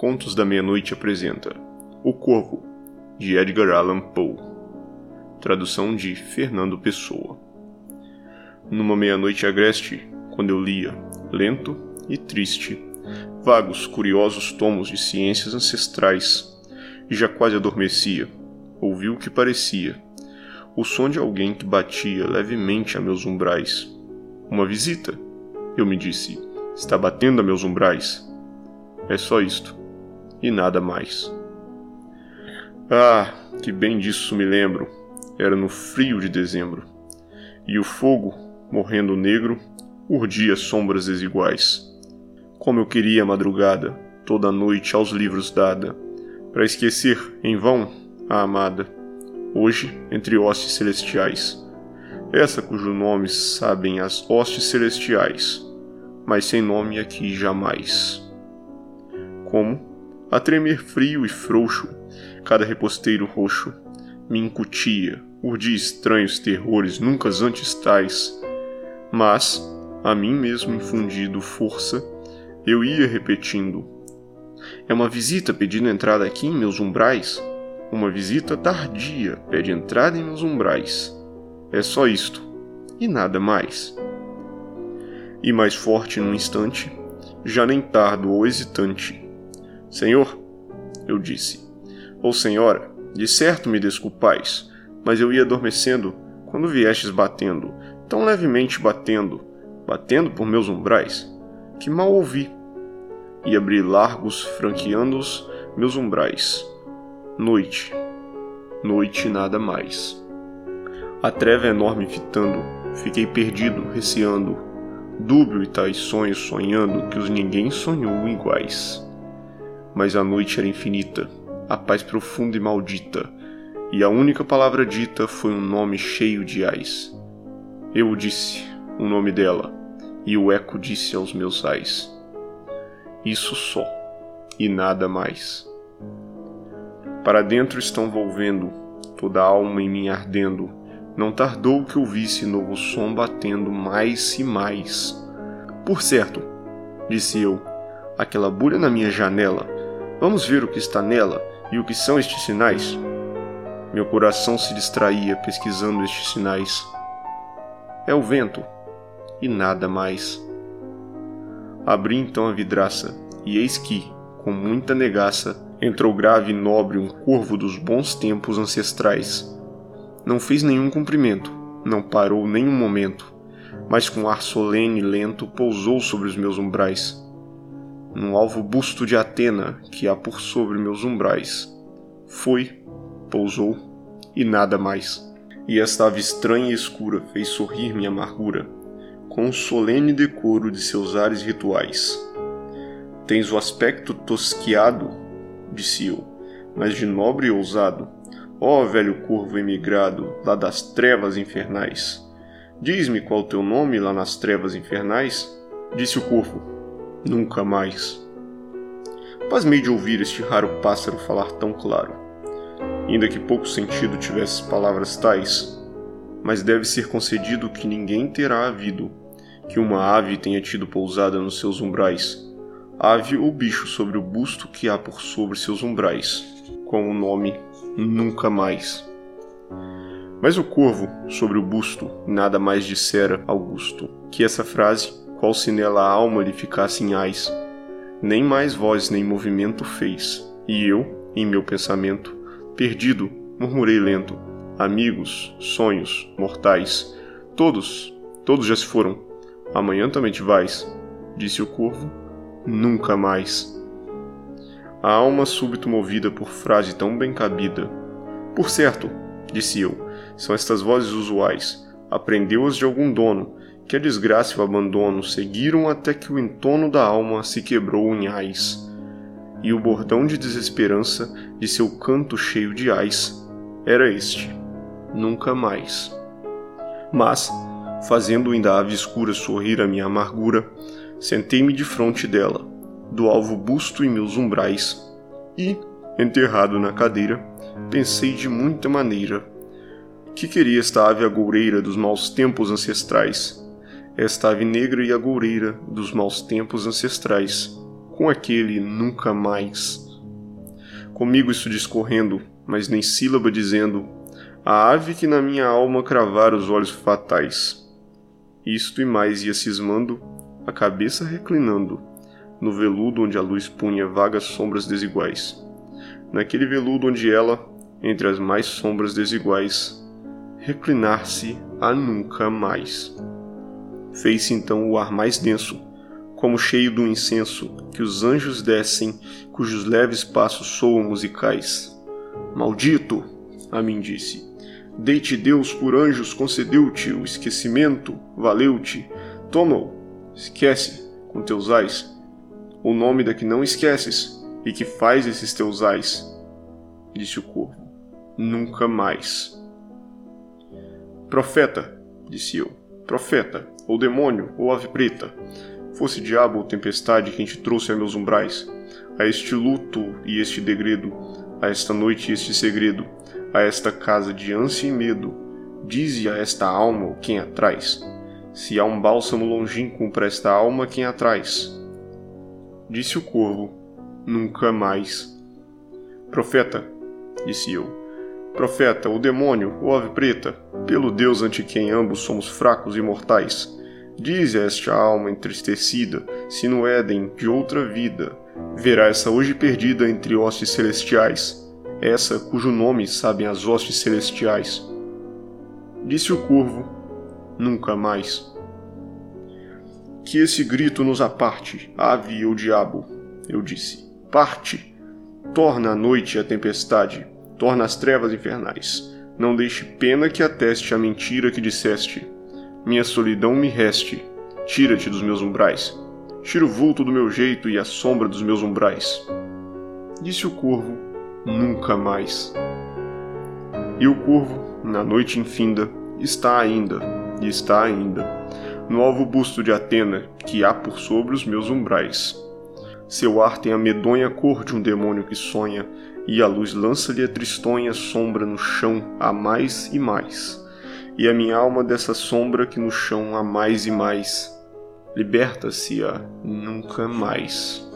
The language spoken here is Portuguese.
Contos da Meia-Noite apresenta O Corvo, de Edgar Allan Poe. Tradução de Fernando Pessoa. Numa meia-noite agreste, quando eu lia, lento e triste, vagos, curiosos tomos de ciências ancestrais, e já quase adormecia, ouvi o que parecia, o som de alguém que batia levemente a meus umbrais. Uma visita, eu me disse, está batendo a meus umbrais. É só isto e nada mais. Ah, que bem disso me lembro. Era no frio de dezembro. E o fogo, morrendo negro, urdia sombras desiguais. Como eu queria a madrugada, toda a noite aos livros dada, para esquecer, em vão, a amada, hoje entre hostes celestiais. Essa cujo nome sabem as hostes celestiais, mas sem nome aqui jamais. Como, a tremer frio e frouxo, cada reposteiro roxo me incutia, urdia estranhos terrores nunca antes tais. Mas, a mim mesmo infundido força, eu ia repetindo: É uma visita pedindo entrada aqui em meus umbrais? Uma visita tardia pede entrada em meus umbrais. É só isto, e nada mais. E mais forte num instante, já nem tardo ou hesitante, Senhor, eu disse. Ou senhora, de certo me desculpais, mas eu ia adormecendo quando viestes batendo, tão levemente batendo, batendo por meus umbrais, que mal ouvi. E abri largos, franqueando-os meus umbrais. Noite, noite nada mais. A treva enorme fitando, fiquei perdido, receando, dúbio e tais sonhos sonhando que os ninguém sonhou iguais mas a noite era infinita, a paz profunda e maldita, e a única palavra dita foi um nome cheio de ais. Eu disse, o nome dela, e o eco disse aos meus ais. Isso só, e nada mais. Para dentro estão volvendo, toda a alma em mim ardendo, não tardou que ouvisse novo som batendo mais e mais. Por certo, disse eu, aquela bulha na minha janela Vamos ver o que está nela e o que são estes sinais. Meu coração se distraía pesquisando estes sinais. É o vento e nada mais. Abri então a vidraça e eis que, com muita negaça, entrou grave e nobre um corvo dos bons tempos ancestrais. Não fez nenhum cumprimento, não parou nem um momento, mas com ar solene e lento pousou sobre os meus umbrais num alvo busto de Atena que há por sobre meus umbrais. Foi, pousou e nada mais. E esta ave estranha e escura fez sorrir minha amargura, com o solene decoro de seus ares rituais. Tens o aspecto tosquiado, disse eu, mas de nobre e ousado. Ó oh, velho corvo emigrado, lá das trevas infernais. Diz-me qual teu nome lá nas trevas infernais? Disse o corvo, Nunca mais. Pasmei de ouvir este raro pássaro falar tão claro. Ainda que pouco sentido tivesse palavras tais, mas deve ser concedido que ninguém terá havido, que uma ave tenha tido pousada nos seus umbrais, ave ou bicho sobre o busto que há por sobre seus umbrais, com o nome Nunca Mais. Mas o corvo, sobre o busto, nada mais dissera Augusto que essa frase qual se nela a alma lhe ficasse em ais. Nem mais voz nem movimento fez, e eu, em meu pensamento, perdido, murmurei lento: Amigos, sonhos, mortais, todos, todos já se foram. Amanhã também te vais, disse o corvo. Nunca mais. A alma súbito movida por frase tão bem cabida. Por certo, disse eu, são estas vozes usuais. Aprendeu-as de algum dono, que a desgraça e o abandono seguiram até que o entono da alma se quebrou em ais, e o bordão de desesperança de seu canto cheio de ais era este: nunca mais. Mas, fazendo ainda a ave escura sorrir a minha amargura, sentei-me de frente dela, do alvo busto em meus umbrais, e, enterrado na cadeira, pensei de muita maneira que queria esta ave agoureira dos maus tempos ancestrais esta ave negra e agoureira dos maus tempos ancestrais, com aquele nunca mais. Comigo isso discorrendo, mas nem sílaba dizendo, a ave que na minha alma cravar os olhos fatais. Isto e mais ia cismando, a cabeça reclinando, no veludo onde a luz punha vagas sombras desiguais. Naquele veludo onde ela, entre as mais sombras desiguais, reclinar-se a nunca mais. Fez-se então o ar mais denso, como cheio do incenso que os anjos descem, cujos leves passos soam musicais. Maldito, a mim disse, deite Deus por anjos concedeu-te o esquecimento, valeu-te, toma-o, esquece com teus ais o nome da que não esqueces e que faz esses teus ais, disse o corvo. Nunca mais. Profeta, disse eu, profeta, ou demônio, ou ave preta, fosse diabo ou tempestade quem te trouxe a meus umbrais, a este luto e este degredo, a esta noite e este segredo, a esta casa de ânsia e medo, dize a esta alma quem atrás, se há um bálsamo longínquo para esta alma quem atrás, Disse o corvo: Nunca mais. Profeta, disse eu. Profeta, o demônio, o ave preta, pelo Deus ante quem ambos somos fracos e mortais, dize a esta alma entristecida se no Éden de outra vida verá essa hoje perdida entre hostes celestiais, essa cujo nome sabem as hostes celestiais. Disse o corvo: Nunca mais que esse grito nos aparte, ave ou diabo. Eu disse: Parte! Torna a noite a tempestade, torna as trevas infernais. Não deixe pena que ateste a mentira que disseste. Minha solidão me reste, tira-te dos meus umbrais. Tira o vulto do meu jeito e a sombra dos meus umbrais. Disse o corvo: Nunca mais. E o corvo, na noite infinda, está ainda, e está ainda no alvo busto de Atena que há por sobre os meus umbrais. Seu ar tem a medonha cor de um demônio que sonha, e a luz lança-lhe a tristonha sombra no chão a mais e mais. E a minha alma dessa sombra que no chão há mais e mais, liberta-se a nunca mais.